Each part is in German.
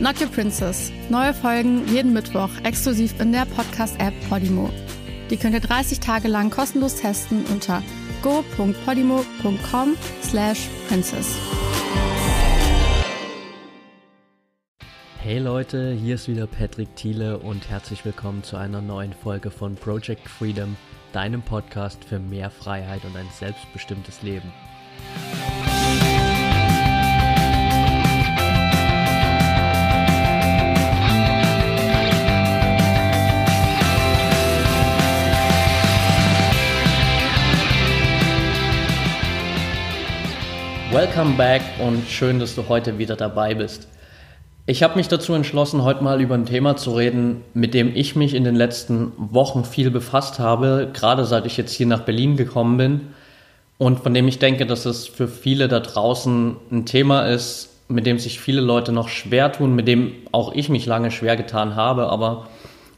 Not Your Princess. Neue Folgen jeden Mittwoch exklusiv in der Podcast-App Podimo. Die könnt ihr 30 Tage lang kostenlos testen unter go.podimo.com slash princess. Hey Leute, hier ist wieder Patrick Thiele und herzlich willkommen zu einer neuen Folge von Project Freedom, deinem Podcast für mehr Freiheit und ein selbstbestimmtes Leben. Welcome back und schön, dass du heute wieder dabei bist. Ich habe mich dazu entschlossen, heute mal über ein Thema zu reden, mit dem ich mich in den letzten Wochen viel befasst habe, gerade seit ich jetzt hier nach Berlin gekommen bin und von dem ich denke, dass es für viele da draußen ein Thema ist, mit dem sich viele Leute noch schwer tun, mit dem auch ich mich lange schwer getan habe, aber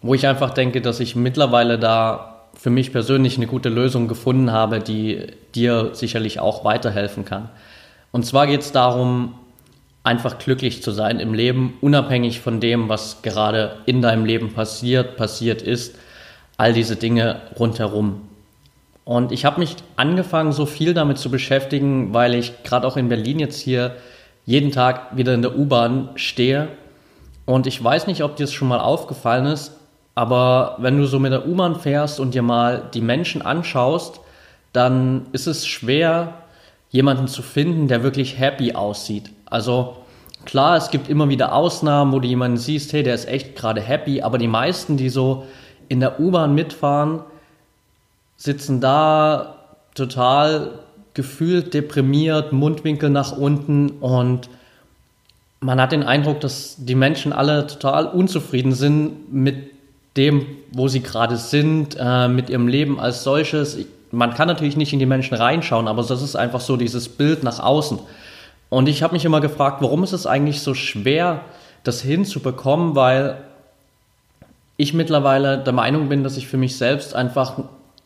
wo ich einfach denke, dass ich mittlerweile da für mich persönlich eine gute Lösung gefunden habe, die dir sicherlich auch weiterhelfen kann. Und zwar geht es darum, einfach glücklich zu sein im Leben, unabhängig von dem, was gerade in deinem Leben passiert, passiert ist, all diese Dinge rundherum. Und ich habe mich angefangen, so viel damit zu beschäftigen, weil ich gerade auch in Berlin jetzt hier jeden Tag wieder in der U-Bahn stehe. Und ich weiß nicht, ob dir das schon mal aufgefallen ist, aber wenn du so mit der U-Bahn fährst und dir mal die Menschen anschaust, dann ist es schwer, jemanden zu finden, der wirklich happy aussieht. Also klar, es gibt immer wieder Ausnahmen, wo du jemanden siehst, hey, der ist echt gerade happy, aber die meisten, die so in der U-Bahn mitfahren, sitzen da total gefühlt deprimiert, Mundwinkel nach unten und man hat den Eindruck, dass die Menschen alle total unzufrieden sind mit dem, wo sie gerade sind, äh, mit ihrem Leben als solches. Ich, man kann natürlich nicht in die Menschen reinschauen, aber das ist einfach so dieses Bild nach außen. Und ich habe mich immer gefragt, warum ist es eigentlich so schwer, das hinzubekommen, weil ich mittlerweile der Meinung bin, dass ich für mich selbst einfach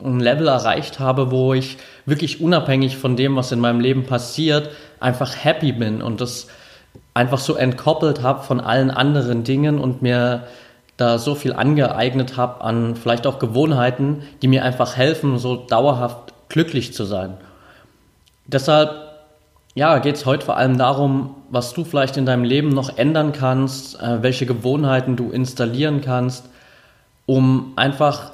ein Level erreicht habe, wo ich wirklich unabhängig von dem, was in meinem Leben passiert, einfach happy bin und das einfach so entkoppelt habe von allen anderen Dingen und mir da so viel angeeignet habe an vielleicht auch Gewohnheiten, die mir einfach helfen, so dauerhaft glücklich zu sein. Deshalb ja, geht es heute vor allem darum, was du vielleicht in deinem Leben noch ändern kannst, äh, welche Gewohnheiten du installieren kannst, um einfach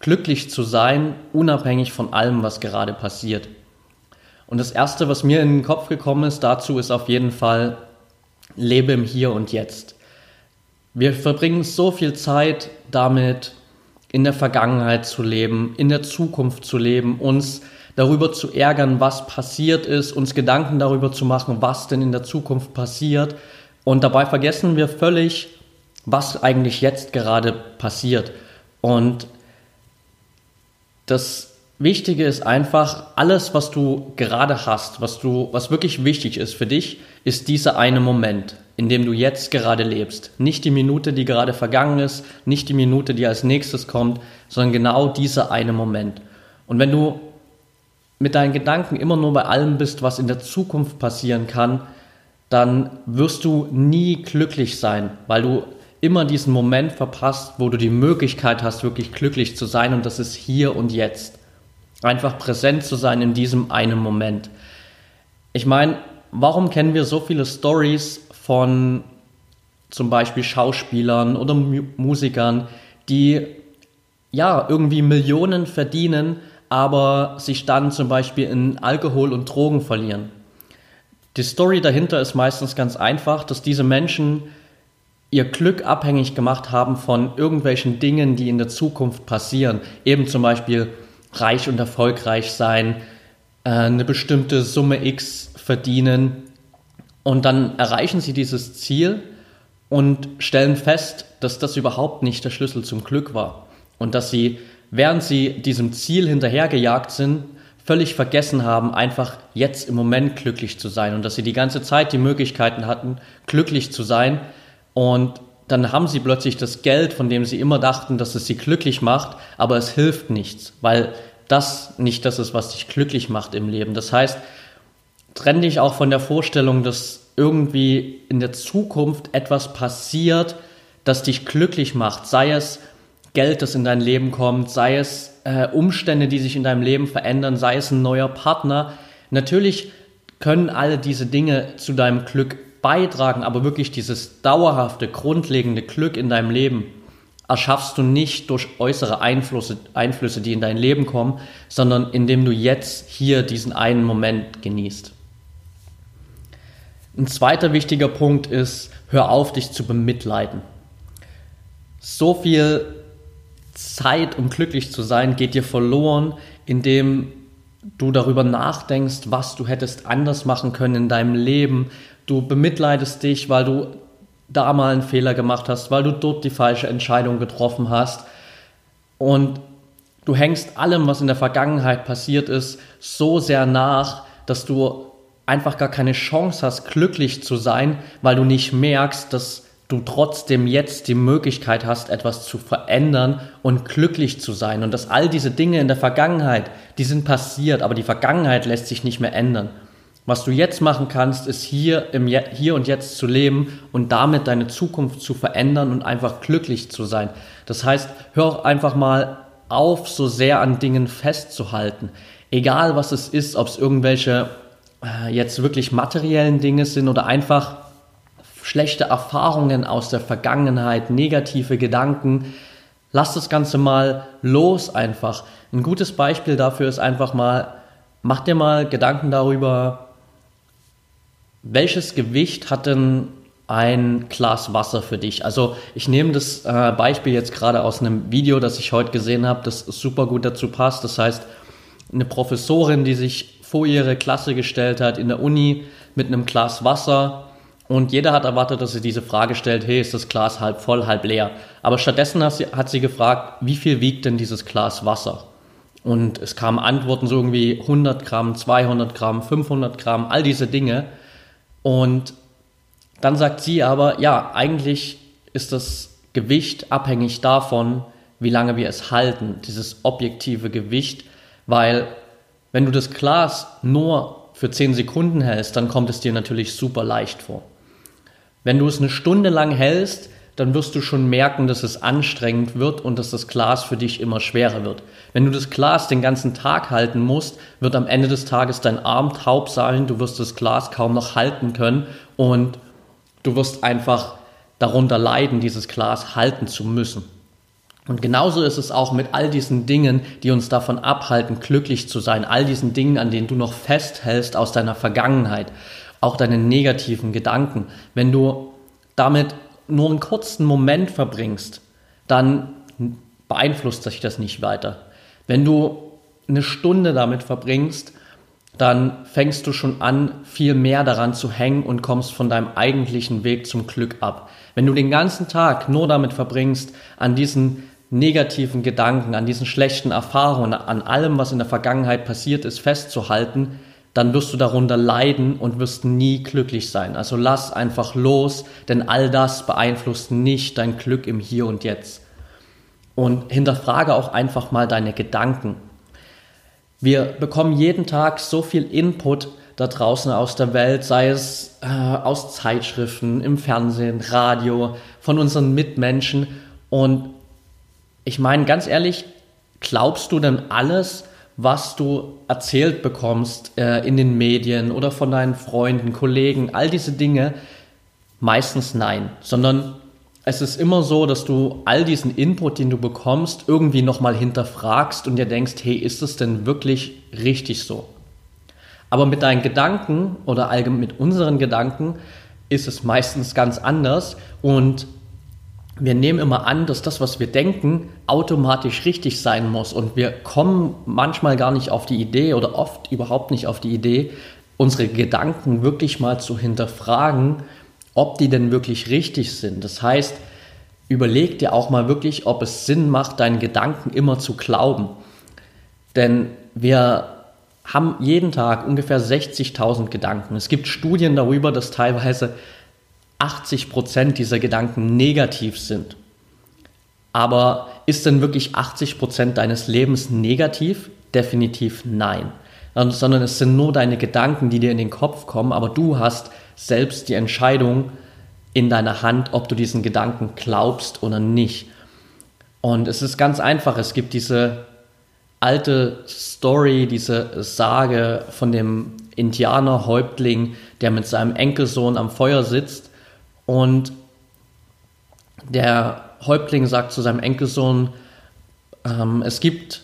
glücklich zu sein, unabhängig von allem, was gerade passiert. Und das Erste, was mir in den Kopf gekommen ist dazu, ist auf jeden Fall, lebe im Hier und Jetzt. Wir verbringen so viel Zeit damit, in der Vergangenheit zu leben, in der Zukunft zu leben, uns darüber zu ärgern, was passiert ist, uns Gedanken darüber zu machen, was denn in der Zukunft passiert. Und dabei vergessen wir völlig, was eigentlich jetzt gerade passiert. Und das Wichtige ist einfach, alles, was du gerade hast, was du, was wirklich wichtig ist für dich, ist dieser eine Moment in dem du jetzt gerade lebst. Nicht die Minute, die gerade vergangen ist, nicht die Minute, die als nächstes kommt, sondern genau dieser eine Moment. Und wenn du mit deinen Gedanken immer nur bei allem bist, was in der Zukunft passieren kann, dann wirst du nie glücklich sein, weil du immer diesen Moment verpasst, wo du die Möglichkeit hast, wirklich glücklich zu sein und das ist hier und jetzt. Einfach präsent zu sein in diesem einen Moment. Ich meine, warum kennen wir so viele Stories von zum Beispiel Schauspielern oder Musikern, die ja irgendwie Millionen verdienen, aber sich dann zum Beispiel in Alkohol und Drogen verlieren. Die Story dahinter ist meistens ganz einfach, dass diese Menschen ihr Glück abhängig gemacht haben von irgendwelchen Dingen, die in der Zukunft passieren. Eben zum Beispiel reich und erfolgreich sein, äh, eine bestimmte Summe X verdienen und dann erreichen sie dieses Ziel und stellen fest, dass das überhaupt nicht der Schlüssel zum Glück war. Und dass sie, während sie diesem Ziel hinterhergejagt sind, völlig vergessen haben, einfach jetzt im Moment glücklich zu sein und dass sie die ganze Zeit die Möglichkeiten hatten, glücklich zu sein. Und dann haben sie plötzlich das Geld, von dem sie immer dachten, dass es sie glücklich macht, aber es hilft nichts, weil das nicht das ist, was dich glücklich macht im Leben. Das heißt, trenn dich auch von der Vorstellung, dass irgendwie in der Zukunft etwas passiert, das dich glücklich macht, sei es Geld, das in dein Leben kommt, sei es äh, Umstände, die sich in deinem Leben verändern, sei es ein neuer Partner. Natürlich können alle diese Dinge zu deinem Glück beitragen, aber wirklich dieses dauerhafte, grundlegende Glück in deinem Leben erschaffst du nicht durch äußere Einflüsse, Einflüsse, die in dein Leben kommen, sondern indem du jetzt hier diesen einen Moment genießt. Ein zweiter wichtiger Punkt ist, hör auf, dich zu bemitleiden. So viel Zeit, um glücklich zu sein, geht dir verloren, indem du darüber nachdenkst, was du hättest anders machen können in deinem Leben. Du bemitleidest dich, weil du da mal einen Fehler gemacht hast, weil du dort die falsche Entscheidung getroffen hast. Und du hängst allem, was in der Vergangenheit passiert ist, so sehr nach, dass du einfach gar keine Chance hast, glücklich zu sein, weil du nicht merkst, dass du trotzdem jetzt die Möglichkeit hast, etwas zu verändern und glücklich zu sein. Und dass all diese Dinge in der Vergangenheit, die sind passiert, aber die Vergangenheit lässt sich nicht mehr ändern. Was du jetzt machen kannst, ist hier im Je hier und jetzt zu leben und damit deine Zukunft zu verändern und einfach glücklich zu sein. Das heißt, hör auch einfach mal auf, so sehr an Dingen festzuhalten. Egal was es ist, ob es irgendwelche äh, jetzt wirklich materiellen Dinge sind oder einfach schlechte Erfahrungen aus der Vergangenheit, negative Gedanken. Lass das Ganze mal los einfach. Ein gutes Beispiel dafür ist einfach mal, mach dir mal Gedanken darüber, welches Gewicht hat denn ein Glas Wasser für dich? Also ich nehme das äh, Beispiel jetzt gerade aus einem Video, das ich heute gesehen habe, das super gut dazu passt. Das heißt, eine Professorin, die sich vor ihre Klasse gestellt hat in der Uni mit einem Glas Wasser und jeder hat erwartet, dass sie diese Frage stellt, hey, ist das Glas halb voll, halb leer? Aber stattdessen hat sie, hat sie gefragt, wie viel wiegt denn dieses Glas Wasser? Und es kamen Antworten so irgendwie 100 Gramm, 200 Gramm, 500 Gramm, all diese Dinge. Und dann sagt sie aber, ja, eigentlich ist das Gewicht abhängig davon, wie lange wir es halten, dieses objektive Gewicht, weil wenn du das Glas nur für 10 Sekunden hältst, dann kommt es dir natürlich super leicht vor. Wenn du es eine Stunde lang hältst, dann wirst du schon merken, dass es anstrengend wird und dass das Glas für dich immer schwerer wird. Wenn du das Glas den ganzen Tag halten musst, wird am Ende des Tages dein Arm taub sein, du wirst das Glas kaum noch halten können und du wirst einfach darunter leiden, dieses Glas halten zu müssen. Und genauso ist es auch mit all diesen Dingen, die uns davon abhalten, glücklich zu sein, all diesen Dingen, an denen du noch festhältst aus deiner Vergangenheit auch deine negativen Gedanken. Wenn du damit nur einen kurzen Moment verbringst, dann beeinflusst sich das nicht weiter. Wenn du eine Stunde damit verbringst, dann fängst du schon an, viel mehr daran zu hängen und kommst von deinem eigentlichen Weg zum Glück ab. Wenn du den ganzen Tag nur damit verbringst, an diesen negativen Gedanken, an diesen schlechten Erfahrungen, an allem, was in der Vergangenheit passiert ist, festzuhalten, dann wirst du darunter leiden und wirst nie glücklich sein. Also lass einfach los, denn all das beeinflusst nicht dein Glück im Hier und Jetzt. Und hinterfrage auch einfach mal deine Gedanken. Wir bekommen jeden Tag so viel Input da draußen aus der Welt, sei es äh, aus Zeitschriften, im Fernsehen, Radio, von unseren Mitmenschen. Und ich meine ganz ehrlich, glaubst du denn alles, was du erzählt bekommst äh, in den Medien oder von deinen Freunden, Kollegen, all diese Dinge, meistens nein, sondern es ist immer so, dass du all diesen Input, den du bekommst, irgendwie nochmal hinterfragst und dir denkst, hey, ist es denn wirklich richtig so? Aber mit deinen Gedanken oder allgemein mit unseren Gedanken ist es meistens ganz anders und wir nehmen immer an, dass das, was wir denken, automatisch richtig sein muss. Und wir kommen manchmal gar nicht auf die Idee oder oft überhaupt nicht auf die Idee, unsere Gedanken wirklich mal zu hinterfragen, ob die denn wirklich richtig sind. Das heißt, überleg dir auch mal wirklich, ob es Sinn macht, deinen Gedanken immer zu glauben. Denn wir haben jeden Tag ungefähr 60.000 Gedanken. Es gibt Studien darüber, dass teilweise 80 Prozent dieser Gedanken negativ sind. Aber ist denn wirklich 80 Prozent deines Lebens negativ? Definitiv nein. Sondern es sind nur deine Gedanken, die dir in den Kopf kommen, aber du hast selbst die Entscheidung in deiner Hand, ob du diesen Gedanken glaubst oder nicht. Und es ist ganz einfach. Es gibt diese alte Story, diese Sage von dem Indianerhäuptling, der mit seinem Enkelsohn am Feuer sitzt und der Häuptling sagt zu seinem Enkelsohn, ähm, es gibt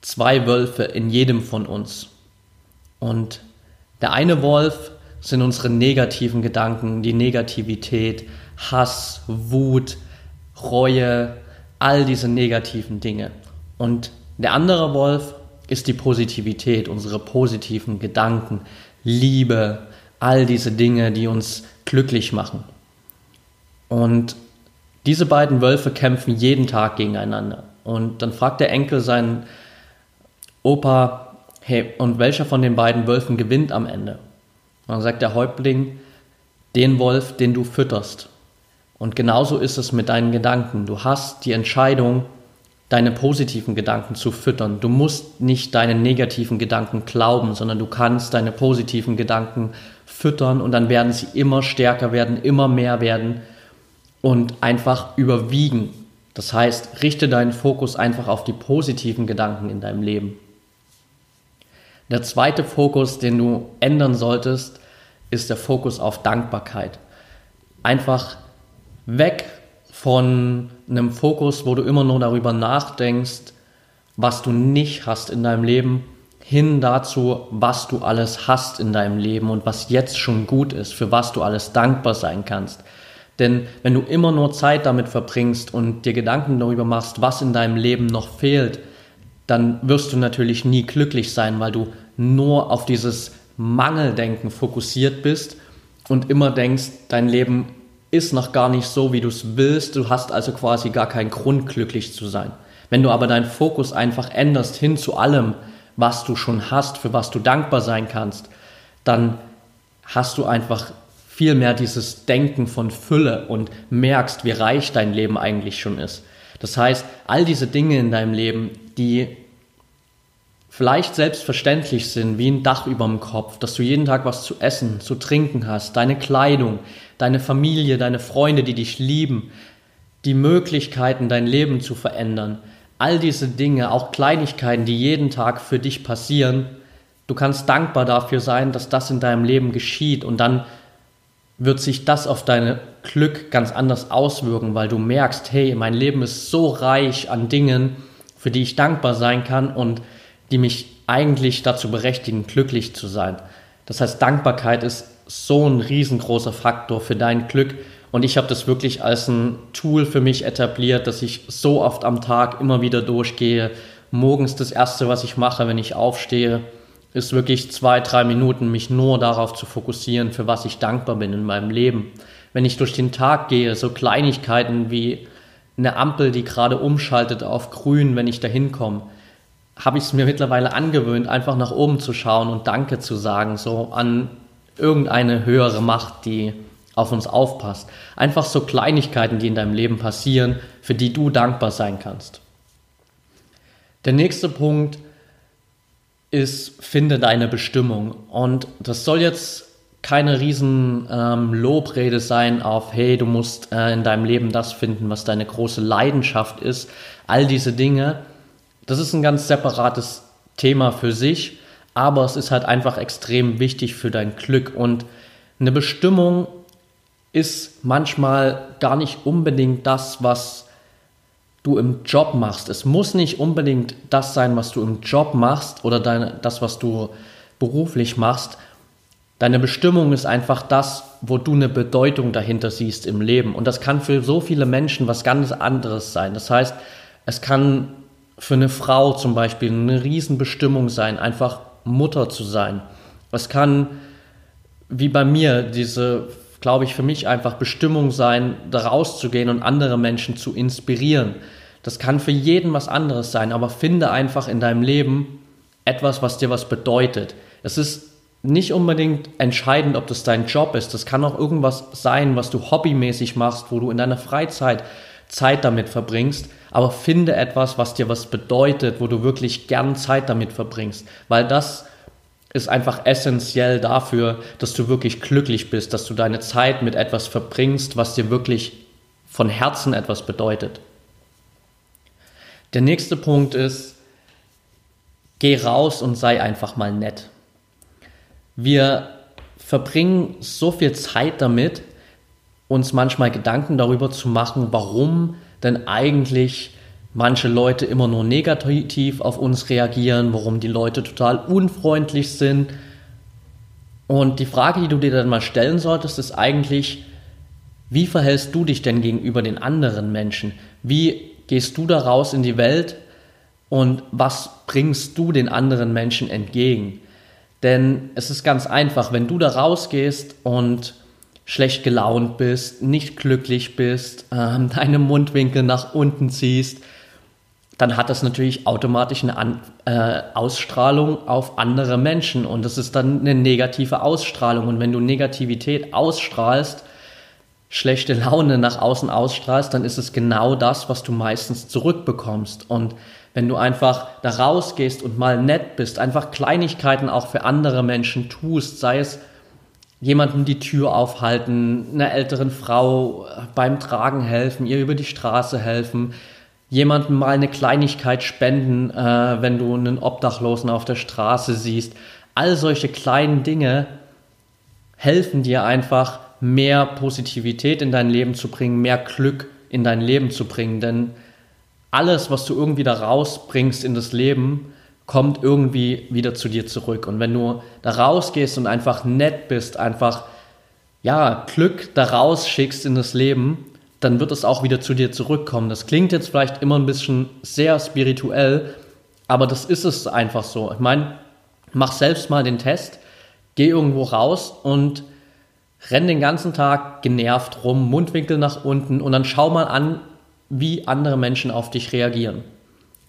zwei Wölfe in jedem von uns. Und der eine Wolf sind unsere negativen Gedanken, die Negativität, Hass, Wut, Reue, all diese negativen Dinge. Und der andere Wolf ist die Positivität, unsere positiven Gedanken, Liebe, all diese Dinge, die uns glücklich machen. Und diese beiden Wölfe kämpfen jeden Tag gegeneinander. Und dann fragt der Enkel seinen Opa, hey, und welcher von den beiden Wölfen gewinnt am Ende? Und dann sagt der Häuptling, den Wolf, den du fütterst. Und genauso ist es mit deinen Gedanken. Du hast die Entscheidung, deine positiven Gedanken zu füttern. Du musst nicht deinen negativen Gedanken glauben, sondern du kannst deine positiven Gedanken füttern und dann werden sie immer stärker werden, immer mehr werden und einfach überwiegen. Das heißt, richte deinen Fokus einfach auf die positiven Gedanken in deinem Leben. Der zweite Fokus, den du ändern solltest, ist der Fokus auf Dankbarkeit. Einfach weg von einem Fokus, wo du immer nur darüber nachdenkst, was du nicht hast in deinem Leben, hin dazu, was du alles hast in deinem Leben und was jetzt schon gut ist, für was du alles dankbar sein kannst. Denn wenn du immer nur Zeit damit verbringst und dir Gedanken darüber machst, was in deinem Leben noch fehlt, dann wirst du natürlich nie glücklich sein, weil du nur auf dieses Mangeldenken fokussiert bist und immer denkst, dein Leben ist noch gar nicht so, wie du es willst. Du hast also quasi gar keinen Grund, glücklich zu sein. Wenn du aber deinen Fokus einfach änderst hin zu allem, was du schon hast, für was du dankbar sein kannst, dann hast du einfach viel mehr dieses Denken von Fülle und merkst, wie reich dein Leben eigentlich schon ist. Das heißt, all diese Dinge in deinem Leben, die vielleicht selbstverständlich sind, wie ein Dach über dem Kopf, dass du jeden Tag was zu essen, zu trinken hast, deine Kleidung, deine Familie, deine Freunde, die dich lieben, die Möglichkeiten, dein Leben zu verändern. All diese Dinge, auch Kleinigkeiten, die jeden Tag für dich passieren, du kannst dankbar dafür sein, dass das in deinem Leben geschieht und dann wird sich das auf dein Glück ganz anders auswirken, weil du merkst, hey, mein Leben ist so reich an Dingen, für die ich dankbar sein kann und die mich eigentlich dazu berechtigen, glücklich zu sein. Das heißt, Dankbarkeit ist so ein riesengroßer Faktor für dein Glück. Und ich habe das wirklich als ein Tool für mich etabliert, dass ich so oft am Tag immer wieder durchgehe. Morgens das Erste, was ich mache, wenn ich aufstehe, ist wirklich zwei, drei Minuten, mich nur darauf zu fokussieren, für was ich dankbar bin in meinem Leben. Wenn ich durch den Tag gehe, so Kleinigkeiten wie eine Ampel, die gerade umschaltet auf grün, wenn ich da hinkomme, habe ich es mir mittlerweile angewöhnt, einfach nach oben zu schauen und Danke zu sagen, so an irgendeine höhere Macht, die auf uns aufpasst. Einfach so Kleinigkeiten, die in deinem Leben passieren, für die du dankbar sein kannst. Der nächste Punkt ist, finde deine Bestimmung. Und das soll jetzt keine riesen ähm, Lobrede sein auf, hey, du musst äh, in deinem Leben das finden, was deine große Leidenschaft ist. All diese Dinge, das ist ein ganz separates Thema für sich, aber es ist halt einfach extrem wichtig für dein Glück und eine Bestimmung ist manchmal gar nicht unbedingt das, was du im Job machst. Es muss nicht unbedingt das sein, was du im Job machst oder deine, das, was du beruflich machst. Deine Bestimmung ist einfach das, wo du eine Bedeutung dahinter siehst im Leben. Und das kann für so viele Menschen was ganz anderes sein. Das heißt, es kann für eine Frau zum Beispiel eine Riesenbestimmung sein, einfach Mutter zu sein. Es kann, wie bei mir, diese glaube ich, für mich einfach Bestimmung sein, da rauszugehen und andere Menschen zu inspirieren. Das kann für jeden was anderes sein, aber finde einfach in deinem Leben etwas, was dir was bedeutet. Es ist nicht unbedingt entscheidend, ob das dein Job ist. Das kann auch irgendwas sein, was du hobbymäßig machst, wo du in deiner Freizeit Zeit damit verbringst. Aber finde etwas, was dir was bedeutet, wo du wirklich gern Zeit damit verbringst. Weil das ist einfach essentiell dafür, dass du wirklich glücklich bist, dass du deine Zeit mit etwas verbringst, was dir wirklich von Herzen etwas bedeutet. Der nächste Punkt ist, geh raus und sei einfach mal nett. Wir verbringen so viel Zeit damit, uns manchmal Gedanken darüber zu machen, warum denn eigentlich manche Leute immer nur negativ auf uns reagieren, warum die Leute total unfreundlich sind. Und die Frage, die du dir dann mal stellen solltest, ist eigentlich, wie verhältst du dich denn gegenüber den anderen Menschen? Wie gehst du da raus in die Welt und was bringst du den anderen Menschen entgegen? Denn es ist ganz einfach, wenn du da rausgehst und schlecht gelaunt bist, nicht glücklich bist, äh, deine Mundwinkel nach unten ziehst, dann hat das natürlich automatisch eine An äh, Ausstrahlung auf andere Menschen und das ist dann eine negative Ausstrahlung. Und wenn du Negativität ausstrahlst, schlechte Laune nach außen ausstrahlst, dann ist es genau das, was du meistens zurückbekommst. Und wenn du einfach da rausgehst und mal nett bist, einfach Kleinigkeiten auch für andere Menschen tust, sei es jemandem die Tür aufhalten, einer älteren Frau beim Tragen helfen, ihr über die Straße helfen, jemandem mal eine Kleinigkeit spenden, äh, wenn du einen Obdachlosen auf der Straße siehst. All solche kleinen Dinge helfen dir einfach, mehr Positivität in dein Leben zu bringen, mehr Glück in dein Leben zu bringen. Denn alles, was du irgendwie da rausbringst in das Leben, kommt irgendwie wieder zu dir zurück. Und wenn du da rausgehst und einfach nett bist, einfach ja, Glück da rausschickst in das Leben, dann wird es auch wieder zu dir zurückkommen. Das klingt jetzt vielleicht immer ein bisschen sehr spirituell, aber das ist es einfach so. Ich meine, mach selbst mal den Test, geh irgendwo raus und renn den ganzen Tag genervt rum, Mundwinkel nach unten und dann schau mal an, wie andere Menschen auf dich reagieren.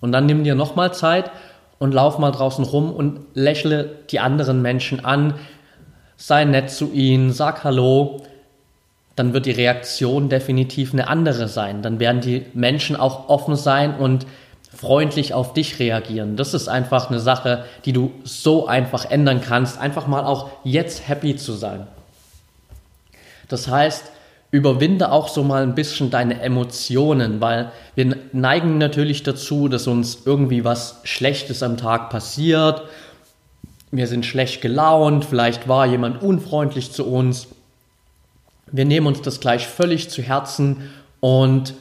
Und dann nimm dir nochmal Zeit und lauf mal draußen rum und lächle die anderen Menschen an, sei nett zu ihnen, sag Hallo dann wird die Reaktion definitiv eine andere sein. Dann werden die Menschen auch offen sein und freundlich auf dich reagieren. Das ist einfach eine Sache, die du so einfach ändern kannst. Einfach mal auch jetzt happy zu sein. Das heißt, überwinde auch so mal ein bisschen deine Emotionen, weil wir neigen natürlich dazu, dass uns irgendwie was Schlechtes am Tag passiert. Wir sind schlecht gelaunt, vielleicht war jemand unfreundlich zu uns wir nehmen uns das gleich völlig zu Herzen und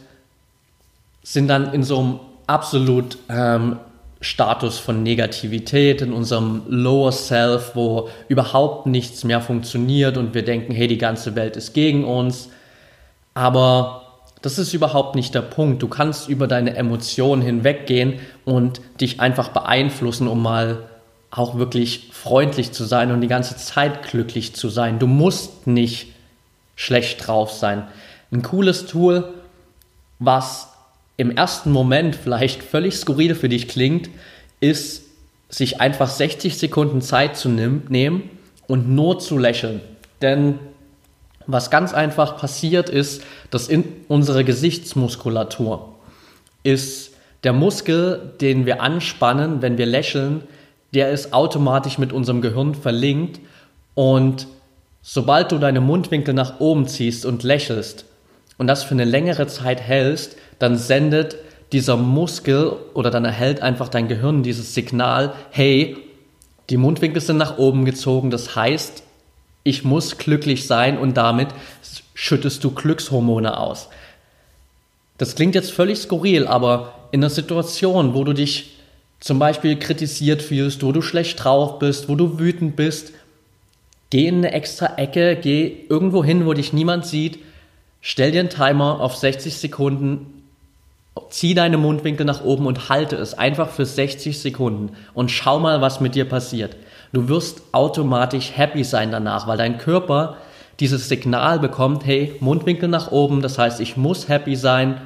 sind dann in so einem absolut ähm, Status von Negativität, in unserem Lower Self, wo überhaupt nichts mehr funktioniert und wir denken, hey, die ganze Welt ist gegen uns. Aber das ist überhaupt nicht der Punkt. Du kannst über deine Emotionen hinweggehen und dich einfach beeinflussen, um mal auch wirklich freundlich zu sein und die ganze Zeit glücklich zu sein. Du musst nicht schlecht drauf sein. Ein cooles Tool, was im ersten Moment vielleicht völlig skurril für dich klingt, ist, sich einfach 60 Sekunden Zeit zu nehmen und nur zu lächeln. Denn was ganz einfach passiert ist, dass in unsere Gesichtsmuskulatur ist der Muskel, den wir anspannen, wenn wir lächeln, der ist automatisch mit unserem Gehirn verlinkt und Sobald du deine Mundwinkel nach oben ziehst und lächelst und das für eine längere Zeit hältst, dann sendet dieser Muskel oder dann erhält einfach dein Gehirn dieses Signal, hey, die Mundwinkel sind nach oben gezogen, das heißt, ich muss glücklich sein und damit schüttest du Glückshormone aus. Das klingt jetzt völlig skurril, aber in einer Situation, wo du dich zum Beispiel kritisiert fühlst, wo du schlecht drauf bist, wo du wütend bist, Geh in eine extra Ecke, geh irgendwo hin, wo dich niemand sieht, stell dir einen Timer auf 60 Sekunden, zieh deine Mundwinkel nach oben und halte es einfach für 60 Sekunden und schau mal, was mit dir passiert. Du wirst automatisch happy sein danach, weil dein Körper, dieses Signal bekommt, hey, Mundwinkel nach oben, das heißt, ich muss happy sein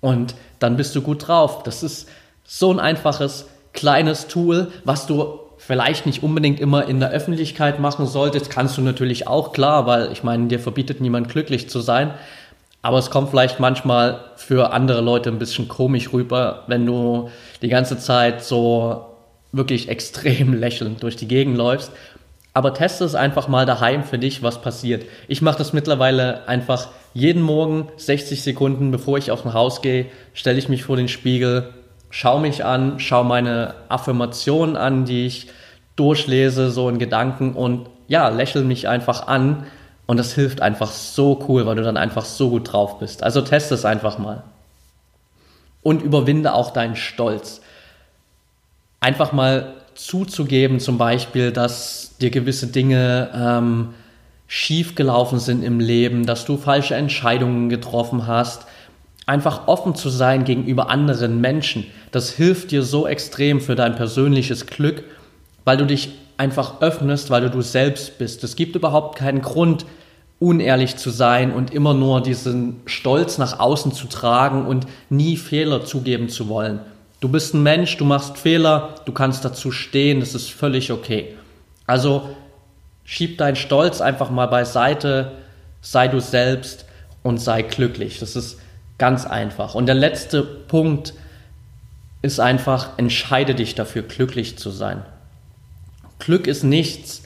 und dann bist du gut drauf. Das ist so ein einfaches, kleines Tool, was du vielleicht nicht unbedingt immer in der Öffentlichkeit machen solltest. Kannst du natürlich auch, klar, weil ich meine, dir verbietet niemand glücklich zu sein. Aber es kommt vielleicht manchmal für andere Leute ein bisschen komisch rüber, wenn du die ganze Zeit so wirklich extrem lächelnd durch die Gegend läufst. Aber teste es einfach mal daheim für dich, was passiert. Ich mache das mittlerweile einfach jeden Morgen 60 Sekunden, bevor ich aus dem Haus gehe, stelle ich mich vor den Spiegel, schaue mich an, schaue meine Affirmationen an, die ich durchlese, so in Gedanken und ja, lächle mich einfach an und das hilft einfach so cool, weil du dann einfach so gut drauf bist. Also teste es einfach mal. Und überwinde auch deinen Stolz. Einfach mal zuzugeben, zum Beispiel, dass dir gewisse Dinge ähm, schief gelaufen sind im Leben, dass du falsche Entscheidungen getroffen hast. Einfach offen zu sein gegenüber anderen Menschen. Das hilft dir so extrem für dein persönliches Glück, weil du dich einfach öffnest, weil du du selbst bist. Es gibt überhaupt keinen Grund, unehrlich zu sein und immer nur diesen Stolz nach außen zu tragen und nie Fehler zugeben zu wollen. Du bist ein Mensch, du machst Fehler, du kannst dazu stehen, das ist völlig okay. Also schieb deinen Stolz einfach mal beiseite, sei du selbst und sei glücklich. Das ist ganz einfach. Und der letzte Punkt ist einfach, entscheide dich dafür, glücklich zu sein. Glück ist nichts,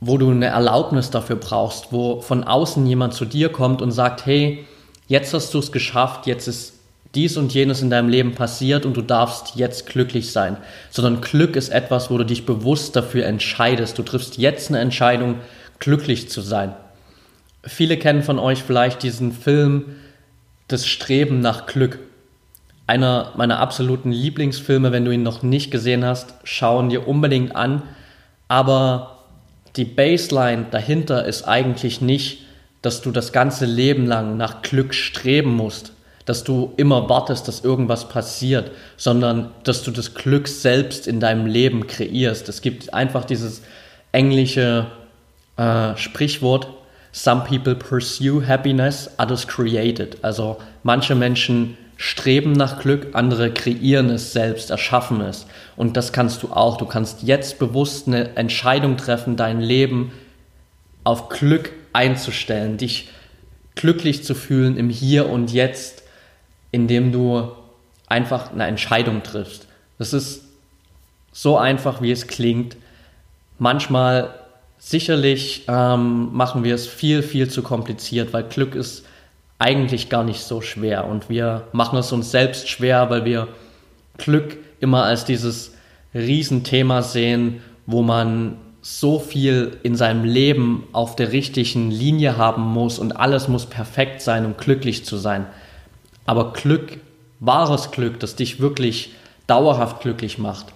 wo du eine Erlaubnis dafür brauchst, wo von außen jemand zu dir kommt und sagt, hey, jetzt hast du es geschafft, jetzt ist dies und jenes in deinem Leben passiert und du darfst jetzt glücklich sein, sondern Glück ist etwas, wo du dich bewusst dafür entscheidest. Du triffst jetzt eine Entscheidung, glücklich zu sein. Viele kennen von euch vielleicht diesen Film Das Streben nach Glück. Einer meiner absoluten Lieblingsfilme, wenn du ihn noch nicht gesehen hast, schauen dir unbedingt an. Aber die Baseline dahinter ist eigentlich nicht, dass du das ganze Leben lang nach Glück streben musst, dass du immer wartest, dass irgendwas passiert, sondern dass du das Glück selbst in deinem Leben kreierst. Es gibt einfach dieses englische äh, Sprichwort, Some people pursue happiness, others create it. Also manche Menschen streben nach Glück, andere kreieren es selbst, erschaffen es. Und das kannst du auch. Du kannst jetzt bewusst eine Entscheidung treffen, dein Leben auf Glück einzustellen, dich glücklich zu fühlen im Hier und Jetzt indem du einfach eine Entscheidung triffst. Das ist so einfach, wie es klingt. Manchmal sicherlich ähm, machen wir es viel, viel zu kompliziert, weil Glück ist eigentlich gar nicht so schwer und wir machen es uns selbst schwer, weil wir Glück immer als dieses Riesenthema sehen, wo man so viel in seinem Leben auf der richtigen Linie haben muss und alles muss perfekt sein, um glücklich zu sein. Aber Glück, wahres Glück, das dich wirklich dauerhaft glücklich macht,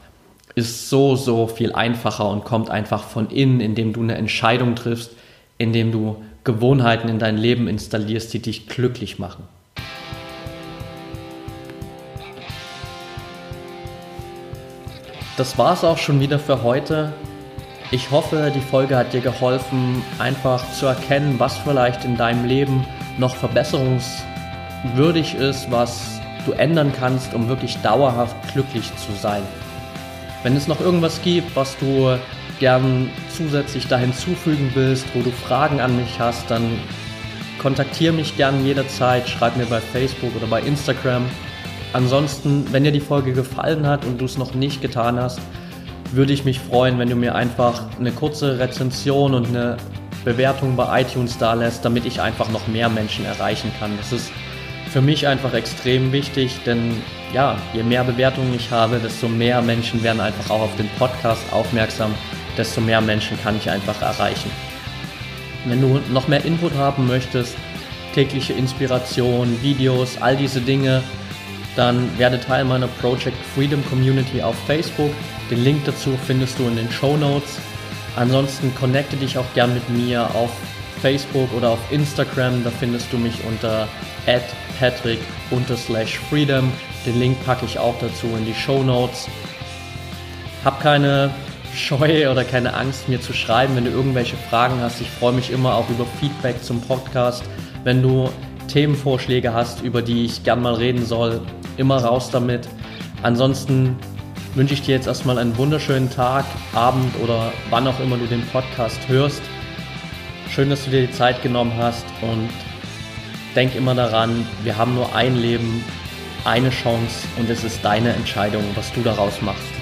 ist so, so viel einfacher und kommt einfach von innen, indem du eine Entscheidung triffst, indem du Gewohnheiten in dein Leben installierst, die dich glücklich machen. Das war's auch schon wieder für heute. Ich hoffe, die Folge hat dir geholfen, einfach zu erkennen, was vielleicht in deinem Leben noch verbesserungs würdig ist, was du ändern kannst, um wirklich dauerhaft glücklich zu sein. Wenn es noch irgendwas gibt, was du gern zusätzlich da hinzufügen willst, wo du Fragen an mich hast, dann kontaktiere mich gern jederzeit, schreib mir bei Facebook oder bei Instagram. Ansonsten, wenn dir die Folge gefallen hat und du es noch nicht getan hast, würde ich mich freuen, wenn du mir einfach eine kurze Rezension und eine Bewertung bei iTunes da lässt, damit ich einfach noch mehr Menschen erreichen kann. Das ist für mich einfach extrem wichtig, denn ja, je mehr Bewertungen ich habe, desto mehr Menschen werden einfach auch auf den Podcast aufmerksam, desto mehr Menschen kann ich einfach erreichen. Wenn du noch mehr Input haben möchtest, tägliche Inspiration, Videos, all diese Dinge, dann werde Teil meiner Project Freedom Community auf Facebook. Den Link dazu findest du in den Show Notes. Ansonsten connecte dich auch gern mit mir auf Facebook oder auf Instagram. Da findest du mich unter patrick-freedom. Den Link packe ich auch dazu in die Show Notes. Hab keine Scheu oder keine Angst, mir zu schreiben, wenn du irgendwelche Fragen hast. Ich freue mich immer auch über Feedback zum Podcast. Wenn du Themenvorschläge hast, über die ich gern mal reden soll, immer raus damit. Ansonsten wünsche ich dir jetzt erstmal einen wunderschönen Tag, Abend oder wann auch immer du den Podcast hörst. Schön, dass du dir die Zeit genommen hast und denk immer daran, wir haben nur ein Leben, eine Chance und es ist deine Entscheidung, was du daraus machst.